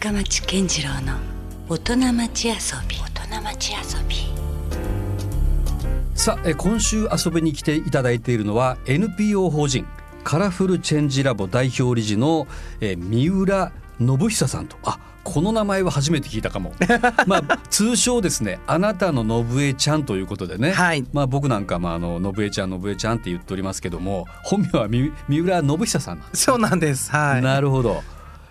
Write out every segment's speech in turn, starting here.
深町健次郎の大人町遊び。大人町遊び。さあえ今週遊びに来ていただいているのは NPO 法人カラフルチェンジラボ代表理事のえ三浦信久さんと。あこの名前は初めて聞いたかも。まあ通称ですねあなたの信江ちゃんということでね、はい。まあ僕なんかまああの信江ちゃん信江ちゃんって言っておりますけども本名は三三浦信久さんなんですそうなんです。はい。よなるほど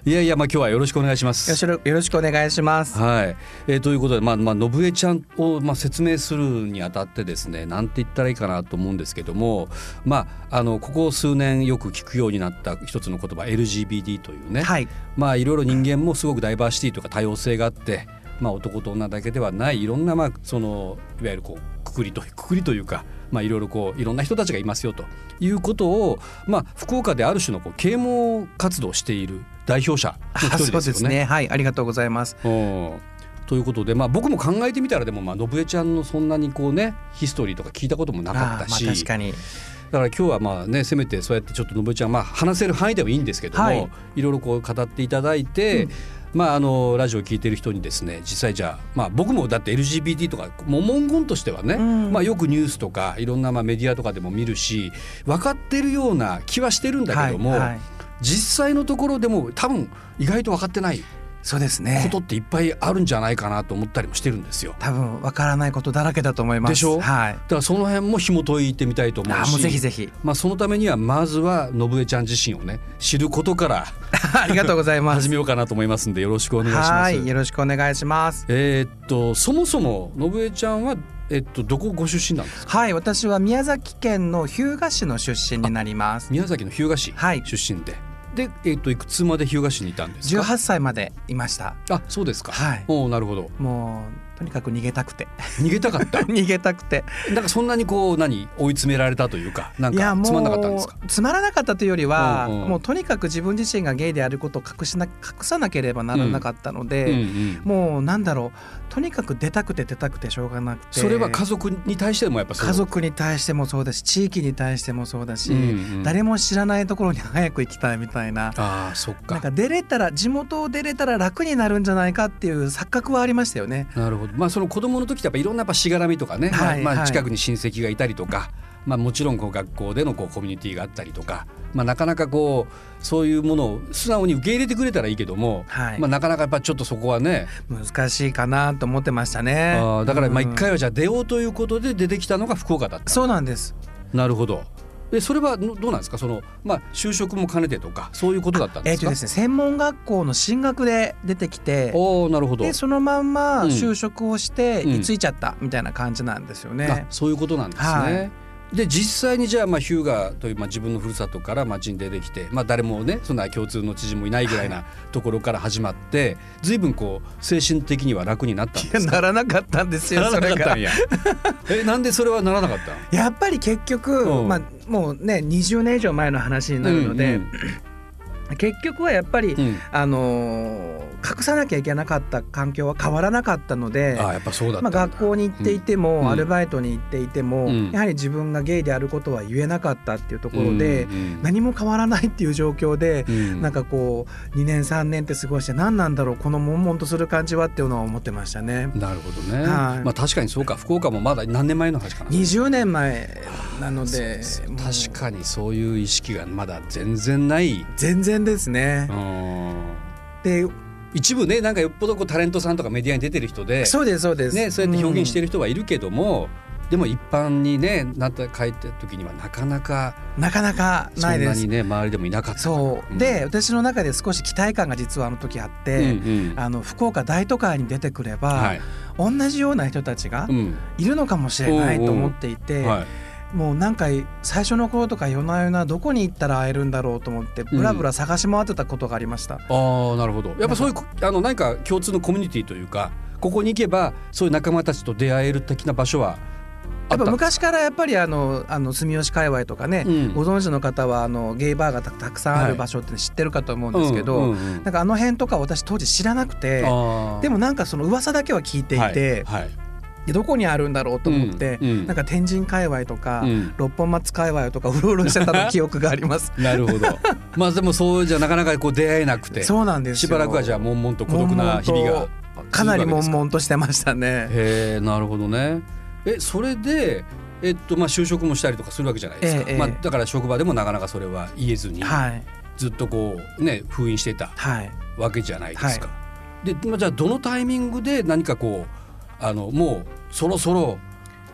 いやいやまあ今日はよろしくお願いしますよろしくお願いします。はい、えーということで、まあまあ、信江ちゃんを、まあ、説明するにあたってですねなんて言ったらいいかなと思うんですけども、まあ、あのここ数年よく聞くようになった一つの言葉 LGBT というね、はい。まあ、いろいろ人間もすごくダイバーシティとか多様性があって、まあ、男と女だけではないいろんな、まあ、そのいわゆるこうくくりとくくりというか、まあ、いろいろこういろんな人たちがいますよということを、まあ、福岡である種のこう啓蒙活動をしている代表者の一あ人そうですよね。ね。はい。ありがとうございます。うんということで、まあ、僕も考えてみたらでも、まあ、信江ちゃんのそんなにこうねヒストリーとか聞いたこともなかったし、まあ確かに。だから今日はまあねせめてそうやってちょっと信江ちゃん、まあ、話せる範囲でもいいんですけども、はいい、ろいろこう語っていただいて、うんまあ、あのラジオを聞いてる人にですね実際じゃあ、まあ、僕もだって LGBT とかもう文言としてはね、うん。まあ、よくニュースとかいろんなまあメディアとかでも見るし分かってるような気はしてるんだけども、はいはい。実際のところでも多分意外と分かってないそうですこねと。っていっぱいあるんじゃないかなと思ったりもしてるんですよ。多分わからないことだらけだと思います。でしょ？はい。だからその辺も紐解いてみたいと思うしもうぜひぜひ。まあ、そのためにはまずは信江ちゃん自身をね知ることから ありがとうございます。始めようかなと思いますんでよろしくお願いします。はい。よろしくお願いします。えーっとそもそも信江ちゃんは、えっと、どこご出身なんですか？はい。私は宮崎県の日向市の出身になります。宮崎の日向市はい出身で、で、えーっといくつまで日向市にいたんですか？18歳までいました。あそうですか、はい。おーなるほど。もうとにかく逃げたくて。逃げたかった？逃げたくて。なんかそんなにこう何追い詰められたというかなんかつまんなかったんですか？つまらなかったというよりは、うんうん。もうとにかく自分自身がゲイであることを隠しな隠さなければならなかったので、うんうん。もうなんだろうとにかく出たくて出たくてしょうがなくて。それは家族に対してもやっぱそう。家族に対してもそうだし地域に対してもそうだし、うんうん誰も知らないところに早く行きたいみたいな。ああそっか。なんか出れたら地元を出れたら楽になるんじゃないかっていう錯覚はありましたよね。なるほど。まあその子供の時ってやっぱいろんなやっぱしがらみとかね、まあまあはいはい。近くに親戚がいたりとか、まあもちろんこう学校でのこうコミュニティがあったりとか、まあなかなかこうそういうものを素直に受け入れてくれたらいいけども、はいまあなかなかやっぱちょっとそこはね、難しいかなと思ってましたね。あーだからまあうん一回はじゃあ出ようということで出てきたのが福岡だった。そうなんです。なるほど。でそれはのどうなんですか？そのまあ就職も兼ねてとかそういうことだったんですか？えっとですね専門学校の進学で出てきておおなるほど。でそのまんまうん就職をしてうん居ついちゃったみたいな感じなんですよあね。そういうことなんですね。はいで実際にじゃあまあヒューガというまあ自分のふるさとから町に出てきて、まあ、誰もねそんな共通の知人もいないぐらいなところから始まって随分こう精神的には楽になったんですか？ならなかったんですよなそれなかったん。や。えなんでそれはならなかったのやっぱり結局、うん。まあもうね20年以上前の話になるので、うん結局はやっぱり、うん。うんあのー隠さなきゃいけなかった環境は変わらなかったので。あやっぱそうだったまあ、学校に行っていても、うん。アルバイトに行っていても、うん。やはり自分がゲイであることは言えなかったっていうところで、うんうん何も変わらないっていう状況で、うん。なんかこう2年3年って過ごして何なんだろうこの悶々とする感じはっていうのは思ってましたね。なるほどね、はい。まあ確かにそうか。福岡もまだ何年前の話かな。20年前なので確かにそういう意識がまだ全然ない、全然ですね。う。ん。で一部ねなんかよっぽどこうタレントさんとかメディアに出てる人でそうですそうです。ね、そうやって表現してる、る人はいるけども、でも一般にねなった書いた時にはなかなかなかなかそないです。んなに。ね周りでもいなかった。そう、で私の中で少し期待感が実はあの時あっうんて、うん。あの福岡大都会に出てくれば、はい。同じような人たちがうん。いるのかもしれないと思っていて、はいもうなんか最初の頃とか夜な夜などこに行ったら会えるんだろうと思ってブラブラ探し回ってたことがありました。ああなるほど。やっぱそういうあの何か共通のコミュニティというかここに行けばそういう仲間たちと出会える的な場所はあやっぱ昔からやっぱりあのあの住吉界隈とかね、うん。ご存知の方はあのゲイバーがたたくさんあはいる場所って知ってるかと思うんですけど、うんうんうん。なんかあの辺とか私当時知らなくてでもなんかその噂だけは聞いていて、はい。はい。でどこにあるんだろうと思って、うんうん。なんか天神界隈とか、うん。六本松界隈とかうろうろしてたの記憶があります。なるほど。まあでもそうじゃなかなかこう出会えなくてそうなんですよ。しばらくはじゃあ悶々と孤独な日々がかなり悶々としてましたね。へえなるほどね。えそれでえっとまあ就職もしたりとかするわけじゃないですか、ええまあ、だから職場でもなかなかそれは言えずに、はい。ずっとこうね封印してたはい。わけじゃないですか。で、まあ、じゃあどのタイミングで何かこうあのもうそろそろ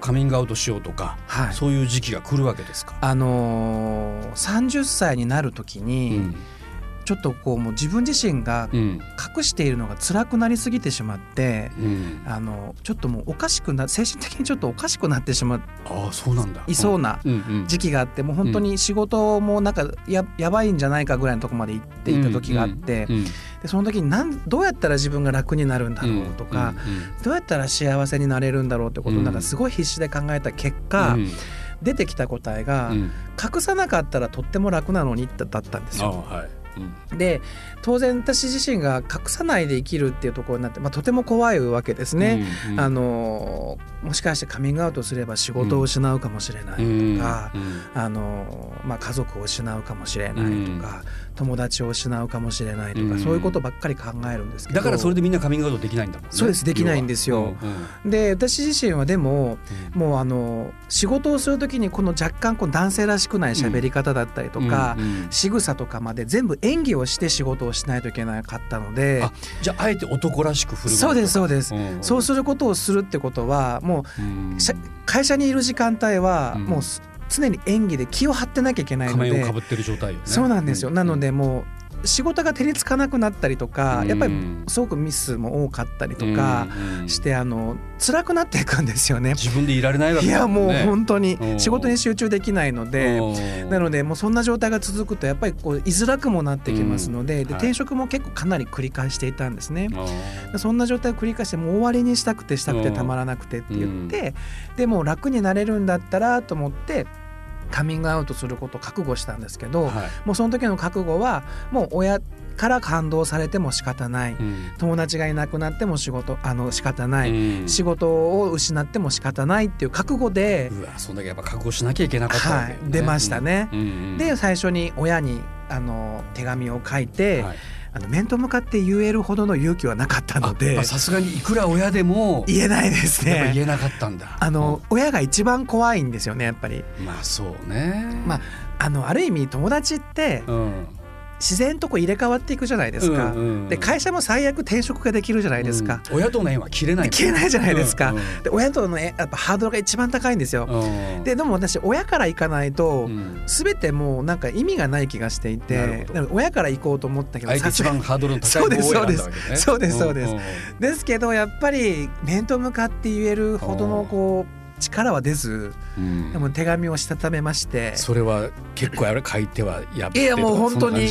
カミングアウトしようとか、はい。そういう時期が来るわけですか？あのー、30歳になる時うに、ん。ちょっとこうもう自分自身がうん。隠しているのが辛くなりすぎてしまって、うん、あのちょっともうおかしくな精神的にちょっとおかしくなってしまああそうなんだ。いそうな時期があってもう本当に仕事もなんかややばいんじゃないかぐらいのとこまで行っていた時があって、うん。うんでその時になんどうやったら自分が楽になるんだろうとか、どうやったら幸せになれるんだろうってことなんかすごい必死で考えた結果、うん。出てきた答えが、うん。隠さなかったらとっても楽なのにだったんですよ。で当然私自身が隠さないで生きるっていうところになって、まあ、とても怖いわけですね。うんうん。あのもしかしてカミングアウトすれば仕事を失うかもしれないとか、うん。あのまあ、家族を失うかもしれないとか、友達を失うかもしれないとか、うん。そういうことばっかり考えるんですけど。だからそれでみんなカミングアウトできないんだもんね。そうですできないんですよ。要は。うんで私自身はでもうん。もうあの仕事をする時にこの若干こう男性らしくない喋り方だったりとか、うんうん。仕草とかまで全部演技をして仕事をしないといけなかったので。あじゃああえて男らしく振る舞そうですそうです、ん。そうすることをするってことはもう会社にいる時間帯はうん。もうす常に演技で気を張ってなきゃいけないので仮面をかぶってる状態よね。そうなんですよ、なのでもう仕事が手につかなくなったりとか、うん。やっぱりすごくミスも多かったりとかして、あの辛くなっていくんですよね。自分でいられないわけだいやもうね本当にうん。仕事に集中できないので。うん。なのでもうそんな状態が続くとやっぱりこう居づらくもなってきますので,、で転職も結構かなり繰り返していたんですね。あそんな状態を繰り返してもう終わりにしたくてしたくてたまらなくてって言って、でもう楽になれるんだったらと思ってカミングアウトすることを覚悟したんですけど、ーはい。もうその時の覚悟はもう親から感動されても仕方ない、うん。友達がいなくなっても仕事あの仕方ない、うん。仕事を失っても仕方ないっていう覚悟で、うわそんだけやっぱ覚悟しなきゃいけなかったわけよね。はい、出ましたね。うんうん。で最初に親にあの手紙を書いて、はいあの面と向かって言えるほどの勇気はなかったのであさすがにいくら親でも言えないですね。言えなかったんだあの親が一番怖いんですよねやっぱり。うんまあそうねまああのある意味友達ってうん自然とこう入れ替わっていくじゃないですか。うんうんうん。で会社も最悪転職ができるじゃないですか。うん。親との縁は切れない切れないじゃないですか。うんうん。で親とのえやっぱハードルが一番高いんですよ。うん。ででも私親から行かないと、うん。全てもうなんか意味がない気がしていて親から行こうと思ったけど一番ハードルの高いそうです方を選んだわけね。そうですそうです。ですけどやっぱり面と向かって言えるほどのこう力は出ずうん。でも手紙をしたためまして。それは結構あれ書いてはやっていやもう本当に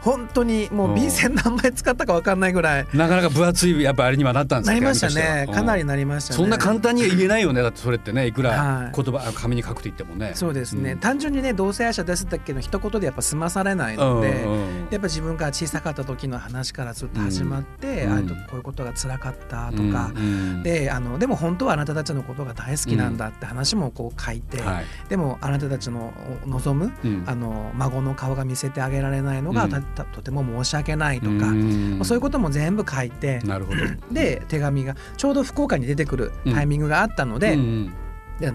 本当にもう便箋何枚使ったか分かんないぐらいなかなか分厚いやっぱあれにはなったんですかなりましたね。かなりなりましたね。そんな簡単には言えないよね。だってそれってねいくはい。ら言葉あ紙に書くと言ってもね。そうですね、うん。単純にね同性愛者ですだけの一言でやっぱ済まされないので、うんうんやっぱ自分が小さかった時の話からずっと始まって、うん。あとこういうことが辛かったとか、うんうん。であのでも本当はあなたたちのことが大好きなんだって話もこう書いて、はい。でもあなたたちの望むうん。あの孫の顔が見せてあげられないのが、うん。とても申し訳ないとか、うん。そういうことも全部書いてなるほど。で手紙がちょうど福岡に出てくるタイミングがあったので,、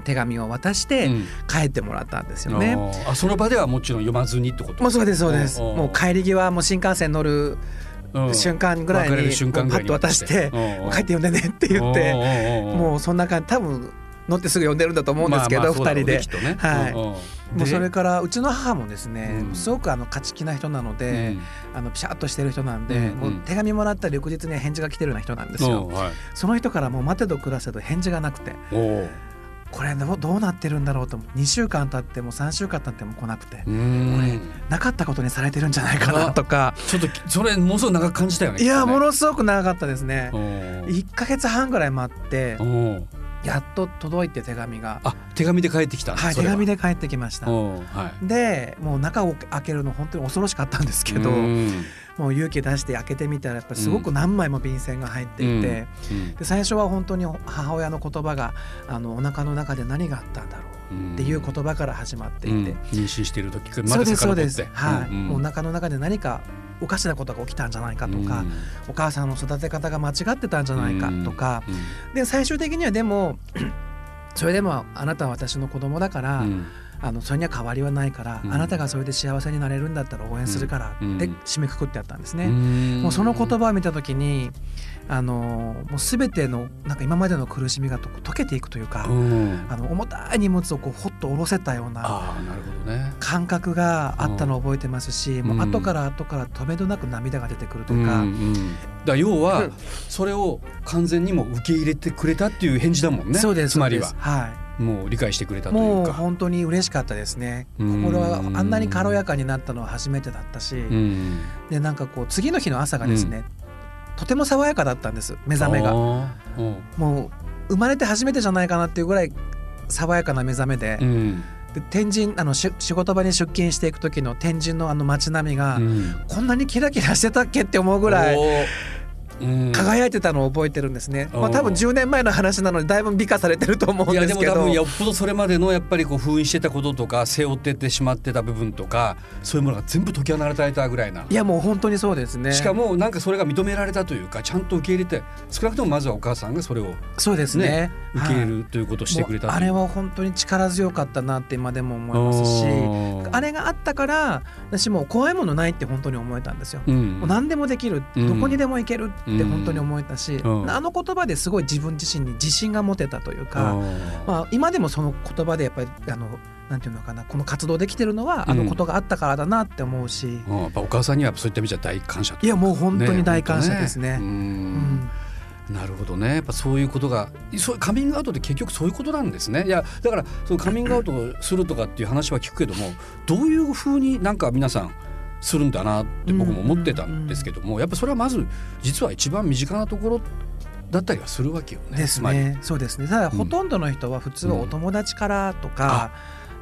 手紙を渡してうん。帰ってもらったんですよね。あその場ではもちろん読まずにってこともうそうですそうです。もう帰り際もう新幹線乗るうん。瞬間ぐらいにパッと渡してうん。うん「帰って読んでね」って言ってももうそんな感じ多分乗ってすぐ読んでるんだと思うんですけど二人で。はい。ももうそれからうちの母もですね、うん。すごくあの勝ち気な人なので、あのピシャッとしてる人なんで、うんうん。もう手紙もらったら翌日には返事が来てるような人なんですよ。その人からもう待てど暮らせど返事がなくてこれどうどうなってるんだろうと思う。2週間経っても3週間経っても来なくてこれなかったことにされてるんじゃないかなとか。ちょっとそれものすごく長く感じたよね。いやもののすごく長かったですね。1ヶ月半ぐらい待ってやっと届いて手紙が、あ手紙で帰ってきた。はい、手紙で返ってきました。うんはい。でもう中を開けるの本当に恐ろしかったんですけど、うんもう勇気出して開けてみたらやっぱすごく何枚も便箋が入っていて、で最初は本当に母親の言葉があのお腹の中で何があったんだろうっていう言葉から始まっていて、うん、妊娠している時からまでそうです。はい、うん。うん、お腹の中で何かおかしなことが起きたんじゃないかとか、うん、お母さんの育て方が間違ってたんじゃないかとか、うん、で最終的にはでも それでもあなたは私の子供だから、あのそれには変わりはないから、あなたがそれで幸せになれるんだったら応援するからって締めくくってあったんですね。もうその言葉を見た時にあのもう全てのなんか今までの苦しみがと溶けていくというか、うん、あの重たい荷物をこうほっと下ろせたような感覚があったのを覚えてますし、もう後から後から止めどなく涙が出てくるというか。うんうん、だ要はそれを完全にも受け入れてくれたっていう返事だもんね。そうですつまりは。はい。もう理解してくれたというか。もう本当に嬉しかったですね。心はあんなに軽やかになったのは初めてだったし、でなんかこう次の日の朝がですね、とても爽やかだったんです目覚めが、うん、もう生まれて初めてじゃないかなっていうぐらい爽やかな目覚めで。うん、で天神あの仕事場に出勤していく時の天神のあの街並みが、うん、こんなにキラキラしてたっけって思うぐらい輝いてたのを覚えてるんですね、まあ、多分10年前の話なのでだいぶ美化されてると思うんですけど。いやでも多分よっぽどそれまでのやっぱりこう封印してたこととか背負っててしまってた部分とかそういうものが全部解き放たれたぐらいな。いやもう本当にそうですね。しかもなんかそれが認められたというかちゃんと受け入れて少なくともまずはお母さんがそれを、ね、そうですね。受け入れるということをしてくれたあれは本当に力強かったなって今でも思いますしあれがあったから私も怖いものないって本当に思えたんですよ、うん、もう何でもできる、どこにでも行けるって本当に思えたし、うん、あの言葉ですごい自分自身に自信が持てたというか、まあ、今でもその言葉でやっぱりあのなんていうのかなこの活動できてるのはあのことがあったからだなって思うし、うん、やっぱお母さんにはそういった意味じゃ大感謝いやもう本当に大感謝ですね。ね。うん。なるほどね。やっぱそういうことがそうカミングアウトって結局そういうことなんですね。いやだからそのカミングアウトするとかっていう話は聞くけどもどういうふうになんか皆さんするんだなって僕も思ってたんですけどもやっぱそれはまず実は一番身近なところだったりはするわけよね。ですね。そうですね。ただ、ほとんどの人は普通はお友達からとか、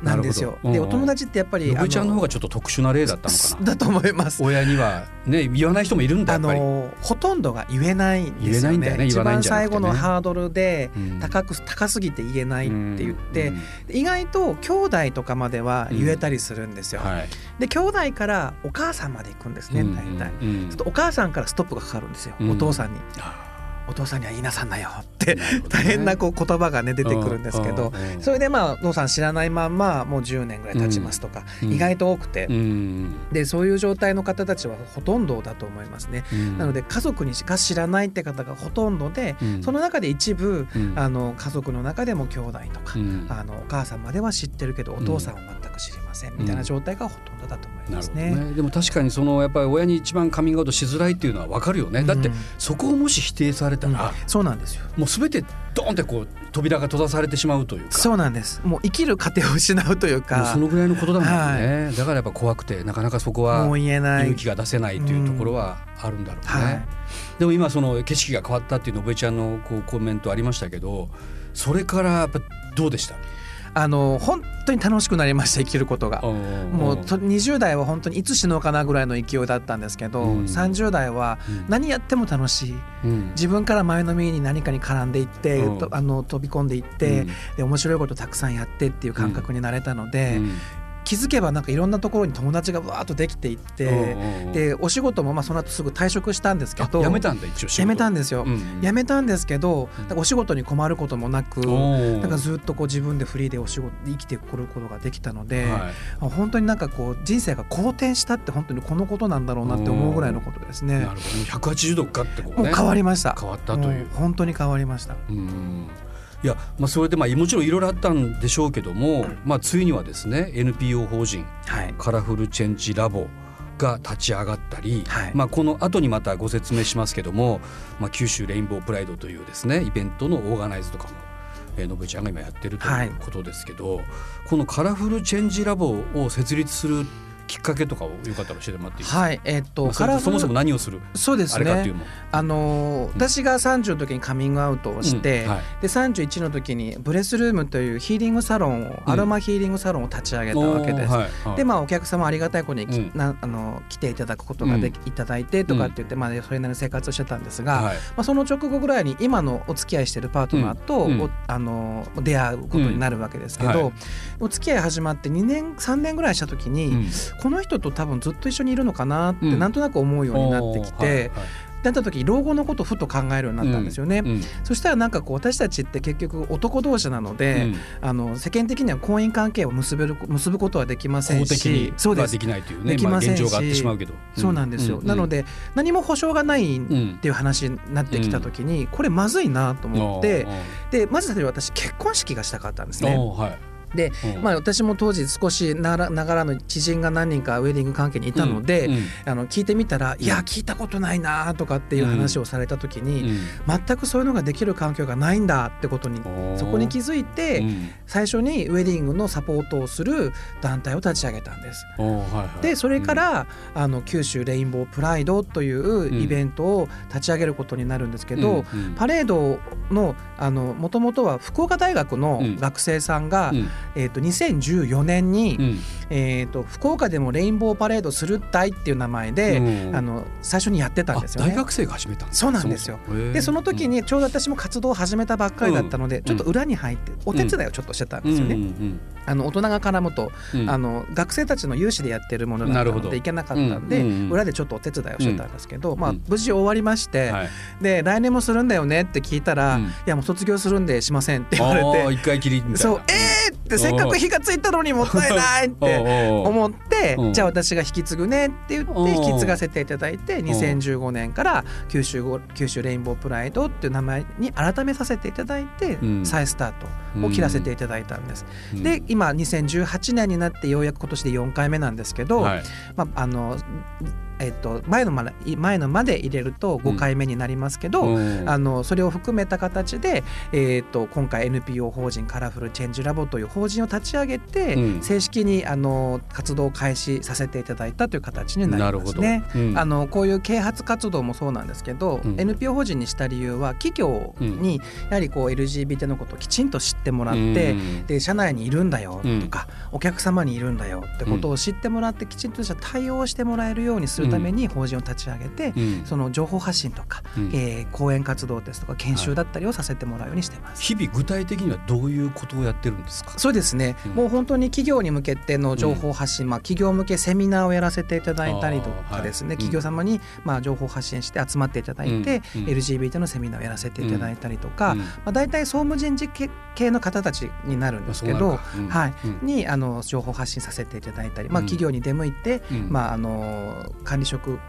なんですよ。でお友達ってやっぱりのちゃんの方がちょっと特殊な例だったのかな。だと思います。親にはね言わない人もいるんだあのほとんどが言えないんですよね。ね一番最後のハードルで高く、高すぎて言えないって言って、意外と兄弟とかまでは言えたりするんですよ。はい、で兄弟からお母さんまで行くんですね大体。ちょっとお母さんからストップがかかるんですよ、お父さんに。お父さんには言いなさんなよって大変なこう言葉がね出てくるんですけどそれでまあお父さん知らないまんまもう10年ぐらい経ちますとか意外と多くて。でそういう状態の方たちはほとんどだと思いますね。なので家族にしか知らないって方がほとんどでその中で一部あの家族の中でも兄弟とかあのお母さんまでは知ってるけどお父さんは全く知りませんみたいな状態がほとんどだと思いますね。ね。でも確かにそのやっぱり親に一番カミングアウトしづらいっていうのは分かるよね。だってそこをもし否定されたら、そうなんですよ。もうすべてドーンってこう扉が閉ざされてしまうというか。そうなんです。もう生きる糧を失うというか。そのぐらいのことだもんね、はい、だからやっぱ怖くてなかなかそこは勇気が出せないというところはあるんだろうね、うんはい、でも今その景色が変わったっていうのぶえちゃんのこうコメントありましたけどそれからやっぱどうでした？あの本当に楽しくなりました生きることが。もう20代は本当にいつ死のうかなぐらいの勢いだったんですけど、うん、30代は何やっても楽しい、うん、自分から前のめりに何かに絡んでいって、うん、あの飛び込んでいって、うん、で面白いことたくさんやってっていう感覚になれたので、気づけばなんかいろんなところに友達がわーっとできていってでお仕事もまあその後すぐ退職したんですけど辞めたんだ一応辞めたんですよ、うん辞めたんですけどお仕事に困ることもなくなんかずっとこう自分でフリーでお仕事生きてくることができたので、はい、本当になんかこう人生が好転したって本当にこのことなんだろうなって思うぐらいのことですね。なるほど。180度かってこう、ね、もう変わりました。変わったという。本当に変わりました。うんいや、まあ、それでまあもちろんいろいろあったんでしょうけども、まあ、ついにはですね NPO 法人、はい、カラフルチェンジラボが立ち上がったり、はい、まあ、この後にまたご説明しますけども、まあ、九州レインボープライドというですねイベントのオーガナイズとかもえー、のぶちゃんが今やってるということですけど、はい、このカラフルチェンジラボを設立するきっかけとかをよかったら教えてもらっていいですか？はい、えー、っと、まあ、そもそも何をする？そうですね。あの。私が30の時にカミングアウトをして、うん。はい、で31の時にブレスルームというヒーリングサロンを、アロマヒーリングサロンを立ち上げたわけです。はいはい、でまあお客様ありがたい子に、うん、なあの来ていただくことができ、いただいてとかって言って、まあそれなりの生活をしてたんですが、まあその直後ぐらいに今のお付き合いしてるパートナーと、あの出会うことになるわけですけど、お付き合い始まって2年3年ぐらいした時に、この人と多分ずっと一緒にいるのかなってなんとなく思うようになってきて。なった時老後のことをふと考えるようになったんですよね、うん。うん、そしたらなんかこう私たちって結局男同士なので、うん、あの世間的には婚姻関係を結べる結ぶことはできませんしそうです。できないというねできませんし、まあ、そうなんですよ、なので何も保証がないっていう話になってきた時に、これまずいなと思って、でまず例えば私結婚式がしたかったんですね。はいで、まあ、私も当時少しながらの知人が何人かウェディング関係にいたので、あの聞いてみたら「いや聞いたことないな」とかっていう話をされた時に、全くそういうのができる環境がないんだってことにそこに気づいて、最初にウェディングのサポートをする団体を立ち上げたんです。でそれから、あの九州レインボープライドというイベントを立ち上げることになるんですけど、パレードのもともとは福岡大学の学生さんが、えー、と2014年に、うん、えー、と福岡でもレインボーパレードするったいっていう名前で、うん、あの最初にやってたんですよね。大学生が始めたんそうなんですよ。でその時にちょうど私も活動を始めたばっかりだったので、ちょっと裏に入ってお手伝いをちょっとしてたんですよね。あの大人が絡むと、あの学生たちの有志でやってるものだったのでいけなかったんで、裏でちょっとお手伝いをしてたんですけど、まあ無事終わりまして、で来年もするんだよねって聞いたら、いやもう卒業するんでしませんって言われて、一回きりそうえーってせっかく火がついたのにもったいないって思ってじゃあ私が引き継ぐねって言って引き継がせていただいて2015年から九州九州レインボープライドっていう名前に改めさせていただいて再スタートを切らせていただいたんです。で今2018年になってようやく今年で4回目なんですけど、まああのえっと、前のまで前のまで入れると5回目になりますけど、うん、あのそれを含めた形で、えー、っと今回 NPO 法人カラフルチェンジラボという法人を立ち上げて、うん、正式にあの活動を開始させていただいたという形になりますね。うん、あのこういう啓発活動もそうなんですけど、NPO 法人にした理由は企業にやはりこう LGBT のことをきちんと知ってもらって、で社内にいるんだよとか、お客様にいるんだよってことを知ってもらってきちんとした対応してもらえるようにするるために法人を立ち上げて、うん、その情報発信とか、うん、えー、講演活動ですとか研修だったりをさせてもらうようにしてます、はい、日々具体的にはどういうことをやってるんですか？そうですね、うん、もう本当に企業に向けての情報発信、まあ、企業向けセミナーをやらせていただいたりとかですね、はい、企業様にまあ情報発信して集まっていただいて、うん、LGBT のセミナーをやらせていただいたりとか、まあ、大体総務人事系の方たちになるんですけど、はい、にあの情報発信させていただいたり、まあ、企業に出向いて、まあ、あの管理職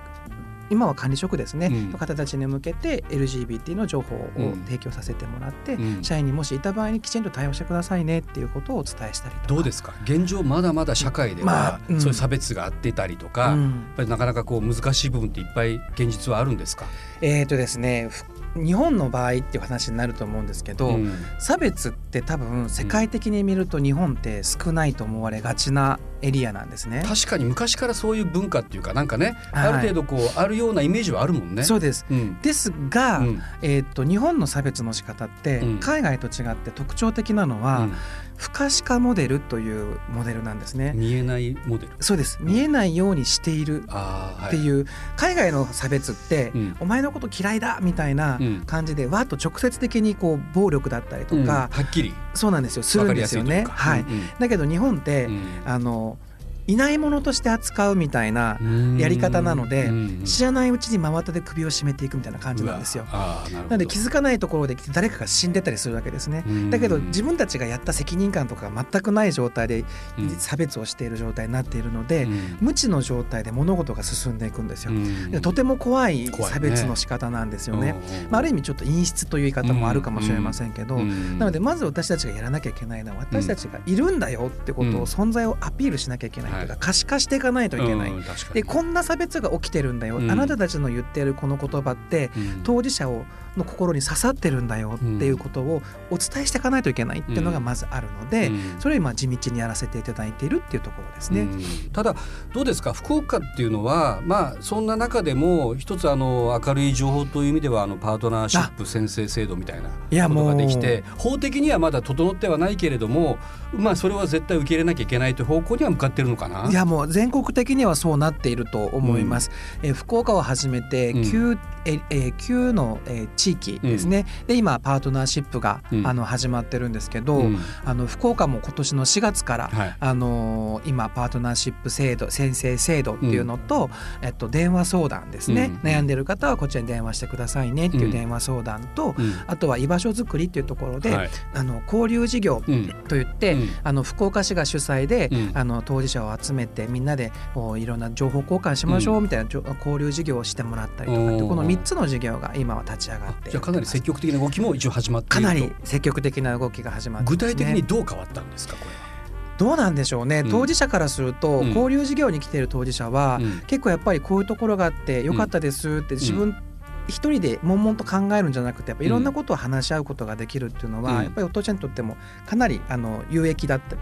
今は管理職ですね、うん、の方たちに向けて LGBT の情報を提供させてもらって、うん、社員にもしいた場合にきちんと対応してくださいねっていうことをお伝えしたりとか。どうですか？現状まだまだ社会では、そういう差別があってたりとか、やっぱりなかなかこう難しい部分っていっぱい現実はあるんですか？えーとですね日本の場合っていう話になると思うんですけど、うん、差別って多分世界的に見ると日本って少ないと思われがちなエリアなんですね。確かに昔からそういう文化っていうかなんかね、はい、ある程度こうあるようなイメージはあるもんね。そうです、うん、ですが、うん、えー、っと日本の差別の仕方って海外と違って特徴的なのは、不可視化モデルというモデルなんですね。見えないモデル。そうです。見えないようにしているっていう、はい、海外の差別って、うん、お前のこと嫌いだみたいな感じで、わっと直接的にこう暴力だったりとか、うん、はっきりそうなんですよ。するんですよね。はい、うんうん、だけど日本って、あのいないものとして扱うみたいなやり方なので知らないうちに真綿で首を絞めていくみたいな感じなんですよ。なので気づかないところで誰かが死んでたりするわけですね。だけど自分たちがやった責任感とかが全くない状態で差別をしている状態になっているので無知の状態で物事が進んでいくんですよ。とても怖い差別の仕方なんですよね。まあ、ある意味ちょっと陰湿という言い方もあるかもしれませんけどなのでまず私たちがやらなきゃいけないのは私たちがいるんだよってことを存在をアピールしなきゃいけない。というか可視化していかないといけない。でこんな差別が起きてるんだよ、あなたたちの言ってるこの言葉って、当事者をの心に刺さってるんだよっていうことをお伝えしていかないといけないっていうのがまずあるので、それを今地道にやらせていただいているっていうところですね。ただどうですか？福岡っていうのはまあそんな中でも一つあの明るい情報という意味ではあのパートナーシップ宣誓制度みたいなことができて法的にはまだ整ってはないけれどもまあそれは絶対受け入れなきゃいけないという方向には向かってるのかな？いやもう全国的にはそうなっていると思います。うん、え福岡をはじめて 9,、うん、ええ9の、え地域ですね、うん、で今パートナーシップが、うん、あの始まってるんですけど、うん、あの福岡も今年の4月から、はい、あの今パートナーシップ制度先生制度っていうのと、えっと、電話相談ですね、悩んでる方はこちらに電話してくださいねっていう電話相談と、あとは居場所づくりっていうところで、はい、あの交流事業といって、あの福岡市が主催で、あの当事者を集めてみんなでいろんな情報交換しましょうみたいな、交流事業をしてもらったりとかこの3つの事業が今は立ち上がって。じゃかなり積極的な動きも一応始まってかなり積極的な動きが始まって、ね、具体的にどう変わったんですかこれは。どうなんでしょうね、当事者からすると、交流事業に来ている当事者は、結構やっぱりこういうところがあってよかったですって自分一人で悶々と考えるんじゃなくてやっぱいろんなことを話し合うことができるっていうのは、やっぱりお父ちゃんにとってもかなりあの有益だった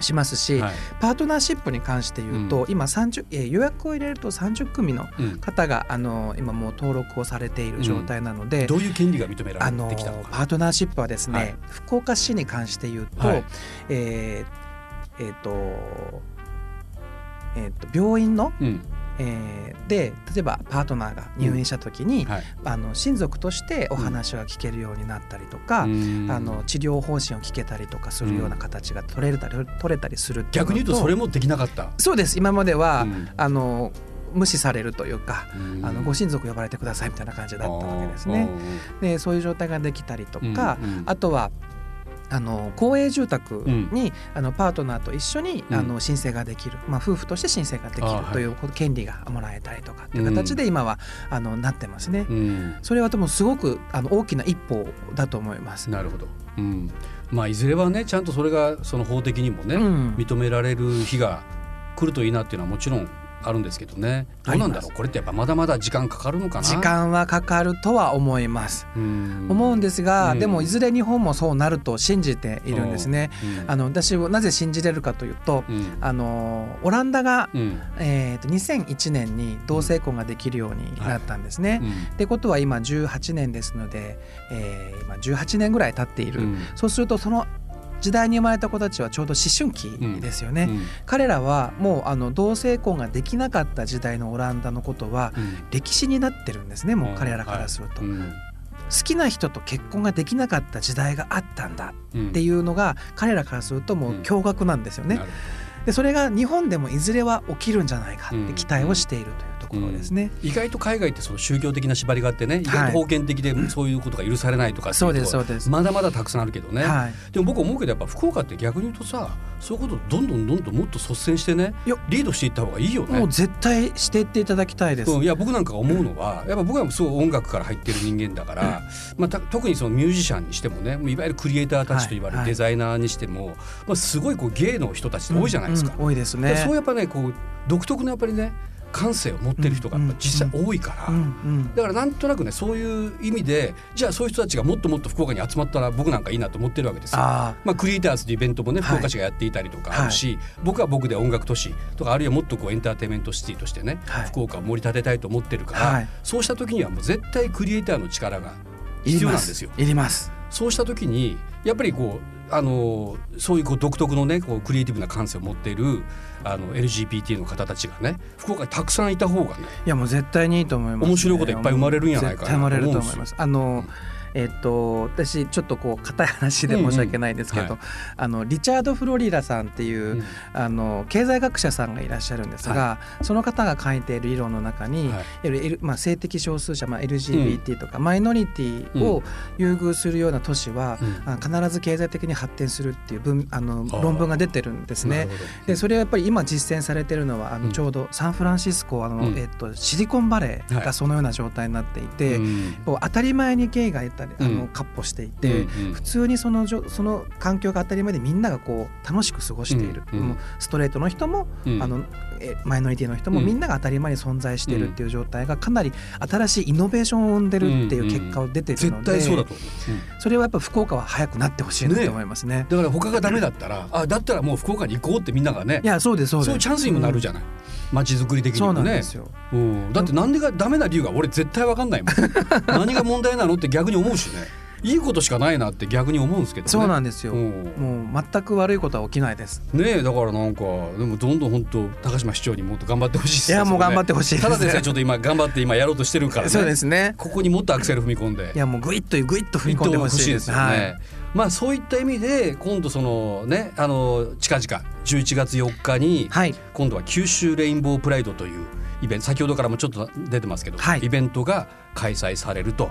しますし、はい、パートナーシップに関して言うと、うん、今30、えー、予約を入れると30組の方が、うん、あの今もう登録をされている状態なので、うん、どういう権利が認められてきたのパートナーシップはですね、はい、福岡市に関して言うと、はい、えー、えー、とえー、と病院の、うんえー、で例えばパートナーが入院した時に、うん。はい、あの親族としてお話が聞けるようになったりとか、うん、あの治療方針を聞けたりとかするような形が取れたり、うん、取れたりする逆に言うとそれもできなかった？そうです。今までは、あの無視されるというか、あのご親族呼ばれてくださいみたいな感じだったわけですね。でそういう状態ができたりとか、あとはあの公営住宅に、うん、あのパートナーと一緒に、うん、あの申請ができる、まあ、夫婦として申請ができるという、権利がもらえたりとかっていう形で今は、あのなってますね、うん、それは多分すごくあの大きな一歩だと思います。なるほど、うん。まあ、いずれはねちゃんとそれがその法的にもね、認められる日が来るといいなっていうのはもちろんあるんですけどね。どうなんだろう？これってやっぱまだまだ時間かかるのかな？時間はかかるとは思います。思うんですが、でもいずれ日本もそうなると信じているんですね、あの私なぜ信じれるかというと、あのオランダが、えー、と2001年に同性婚ができるようになったんですね。ってことは今18年ですので、えー、今18年ぐらい経っている、そうするとその時代に生まれた子たちはちょうど思春期ですよね、うん。うん、彼らはもうあの同性婚ができなかった時代のオランダのことは歴史になってるんですねもう彼らからすると。好きな人と結婚ができなかった時代があったんだっていうのが彼らからするともう驚愕なんですよね。でそれが日本でもいずれは起きるんじゃないかって期待をしているというところですね、うん、意外と海外ってその宗教的な縛りがあってね意外と封建的でそういうことが許されないとかそうですそうです。まだまだたくさんあるけどね、はい、でも僕思うけどやっぱ福岡って逆に言うとさそういうことどんどんどんどんもっと率先してねリードしていった方がいいよね。もう絶対していっていただきたいです、うん、いや僕なんかが思うのはやっぱ僕はすごい音楽から入ってる人間だから、まあ、特にそのミュージシャンにしてもねいわゆるクリエイターたちと言われるデザイナーにしても、はいはい、まあ、すごいこう芸の人たちって多いじゃないですか、うんうん、多いですね。そうやっぱねこう独特のやっぱりね感性を持ってる人が実際多いから、だからなんとなくねそういう意味でじゃあそういう人たちがもっともっと福岡に集まったら僕なんかいいなと思ってるわけですよ。あまあ、クリエイターズというイベントもね福岡市がやっていたりとかあるし、はい、僕は僕で音楽都市とかあるいはもっとこうエンターテインメントシティとしてね、はい、福岡を盛り立てたいと思ってるから、はい、そうした時にはもう絶対クリエイターの力が必要なんですよ。いります。そうした時にやっぱりこうあのそういうこう独特のねこうクリエイティブな感性を持っているあの LGBT の方たちがね福岡にたくさんいた方がねいやもう絶対にいいと思います、ね、面白いこといっぱい生まれるんじゃないかなと思うんですあの、うんえっと、私ちょっとこう硬い話で申し訳ないですけど、うんうん。はい、あのリチャード・フロリダさんっていう、うん、あの経済学者さんがいらっしゃるんですが、はい、その方が書いている理論の中に、はい、まあ、性的少数者、まあ、LGBT とか、マイノリティを優遇するような都市は、うん、必ず経済的に発展するっていう文あの論文が出てるんですね。でそれはやっぱり今実践されてるのはあのちょうどサンフランシスコあの、えっと、シリコンバレーがそのような状態になっていて、当たり前にゲイがったり、あのかっ歩していて、普通にそのその環境が当たり前でみんながこう楽しく過ごしている、ストレートの人も、あのマイノリティの人もみんなが当たり前に存在しているっていう状態がかなり新しいイノベーションを生んでるっていう結果を出てるので、それはやっぱ福岡は早くなってほしいなと思いますね。だから他がダメだったらあだったらもう福岡に行こうってみんながねいやそうですそうです。そういうチャンスにもなるじゃない、街づくり的にもね。うん、だってなんでがダメな理由が俺絶対わかんないもん。何が問題なのって逆に思うしね。いいことしかないなって逆に思うんですけど、ね、そうなんですよ、もう全く悪いことは起きないです。ねだからなんかでもどんどん本当高島市長にもっと頑張ってほしいですいやもう頑張ってほしい、ね、ただでさえちょっと今頑張って今やろうとしてるからねそうですね。ここにもっとアクセル踏み込んで。いやもうグイッとグイッと踏み込んでほしいです。よね、はい。まあそういった意味で今度そのねあの近々11月4日に、今度は九州レインボープライドというイベント先ほどからもちょっと出てますけど、はい、イベントが開催されると。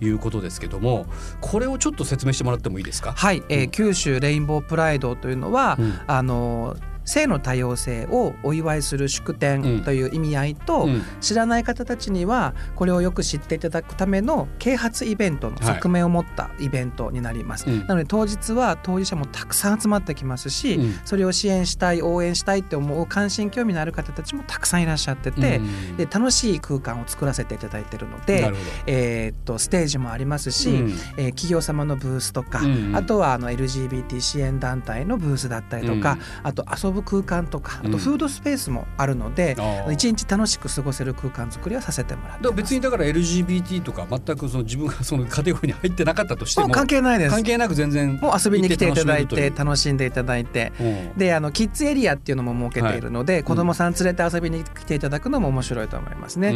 いうことですけどもこれをちょっと説明してもらってもいいですか？はい、えー、九州レインボープライドというのは、うん、あの性の多様性をお祝いする祝典という意味合いと、うん、知らない方たちにはこれをよく知っていただくための啓発イベントの側面を持ったイベントになります、はい、なので当日は当事者もたくさん集まってきますし、うん、それを支援したい応援したいって思う関心興味のある方たちもたくさんいらっしゃってて、うん、で楽しい空間を作らせていただいてるので、えー、っとステージもありますし、うん、えー、企業様のブースとか、あとはあの LGBT 支援団体のブースだったりとか、あと遊ぶぶ空間とかあとフードスペースもあるので一、うん、日楽しく過ごせる空間作りはさせてもらって別にだから LGBT とか全くその自分がそのカテゴリーに入ってなかったとしても関係ないです。関係なく全然もう遊びに来ていただいて楽しんでいただいて、うん、であのキッズエリアっていうのも設けているので、はい、子供さん連れて遊びに来ていただくのも面白いと思いますね。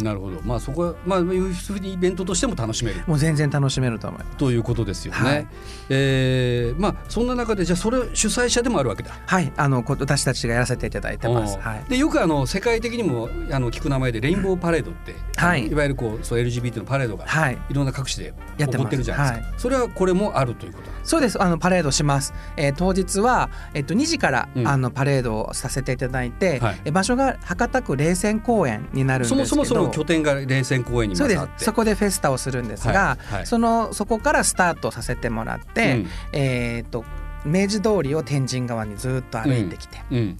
なるほど。まあそこはまあいうふうにイベントとしても楽しめる。もう全然楽しめると思います。ということですよね。はい、えー、まあそんな中でじゃあそれ主催者でもあるわけだ。はいあの私たちがやらせていただいてます。はい、でよくあの世界的にもあの聞く名前でレインボーパレードって、はい、いわゆるこうそう LGBT のパレードが、はい、いろんな各地で起こってるじゃないですか。はい、それはこれもあるということそうです。あのパレードします。えー、当日はえっと2時から、うん、あのパレードをさせていただいて、はい、場所が博多区冷泉公園になるんですけど、そもそもその拠点が冷泉公園にそうです。そこでフェスタをするんですが、はい。はい、そのそこからスタートさせてもらって、うん、えっと明治通りを天神側にずっと歩いてきて、うん、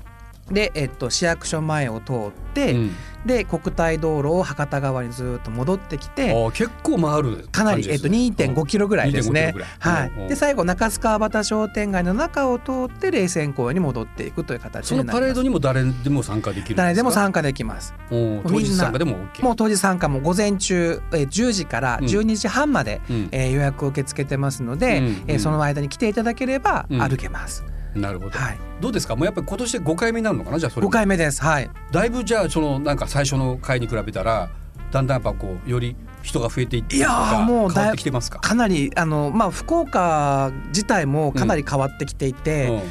で、えっと、市役所前を通って、うん、で国体道路を博多側にずっと戻ってきて結構回るかなり、えっと、2.5キロぐらいですね。はい、で最後中須川端商店街の中を通って冷泉公園に戻っていくという形そのパレードにも誰でも参加できる誰でも参加できます。当日参加でも OK もう当日参加も午前中、えー、10時から12時半まで、うん、えー、予約を受け付けてますので、うん、えー、その間に来ていただければ歩けます。うんなるほど、はい、どうですか？もうやっぱり今年で5回目になるのかな？じゃあそれ。5回目です。はい。だいぶじゃあそのなんか最初の回に比べたらだんだんやっぱこうより人が増えていっていやもう変わってきてますか？かなりあの、まあ、福岡自体もかなり変わってきていて、うん。うん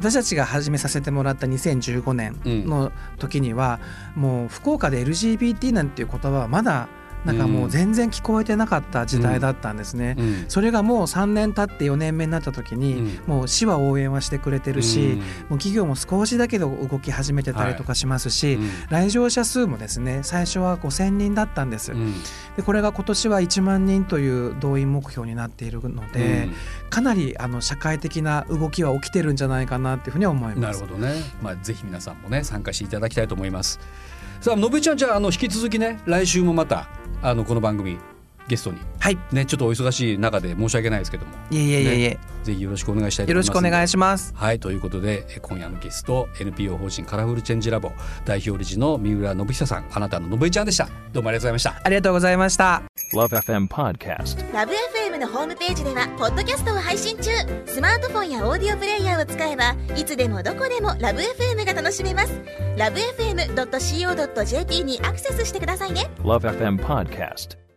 私たちが始めさせてもらった2015年の時には、うん、もう福岡で LGBT なんていう言葉はまだなんかもう全然聞こえてなかった時代だったんですね、うん、それがもう3年経って4年目になった時に、うん、もう市は応援はしてくれてるし、うん、もう企業も少しだけど動き始めてたりとかしますし、はい、来場者数もですね最初は5,000人だったんです、でこれが今年は1万人という動員目標になっているので、かなりあの社会的な動きは起きてるんじゃないかなっていうふうに思います。なるほどね、まあ、ぜひ皆さんもね参加していただきたいと思います。さあのぶちゃんじゃああの引き続きね来週もまたあのこの番組。ゲストに、はい。ね、ちょっとお忙しい中で申し訳ないですけども。いえいえいえいえ、ね、ぜひよろしくお願いしたいと思います。よろしくお願いします。はい。ということで今夜のゲスト NPO 法人カラフルチェンジラボ代表理事の三浦信久さんあなたの信井ちゃんでした。どうもありがとうございました。ありがとうございました。LoveFM Podcast LoveFM のホームページではポッドキャストを配信中。スマートフォンやオーディオプレイヤーを使えばいつでもどこでも LoveFM が楽しめます。LoveFM.co.jp にアクセスしてくださいね。LoveFM Podcast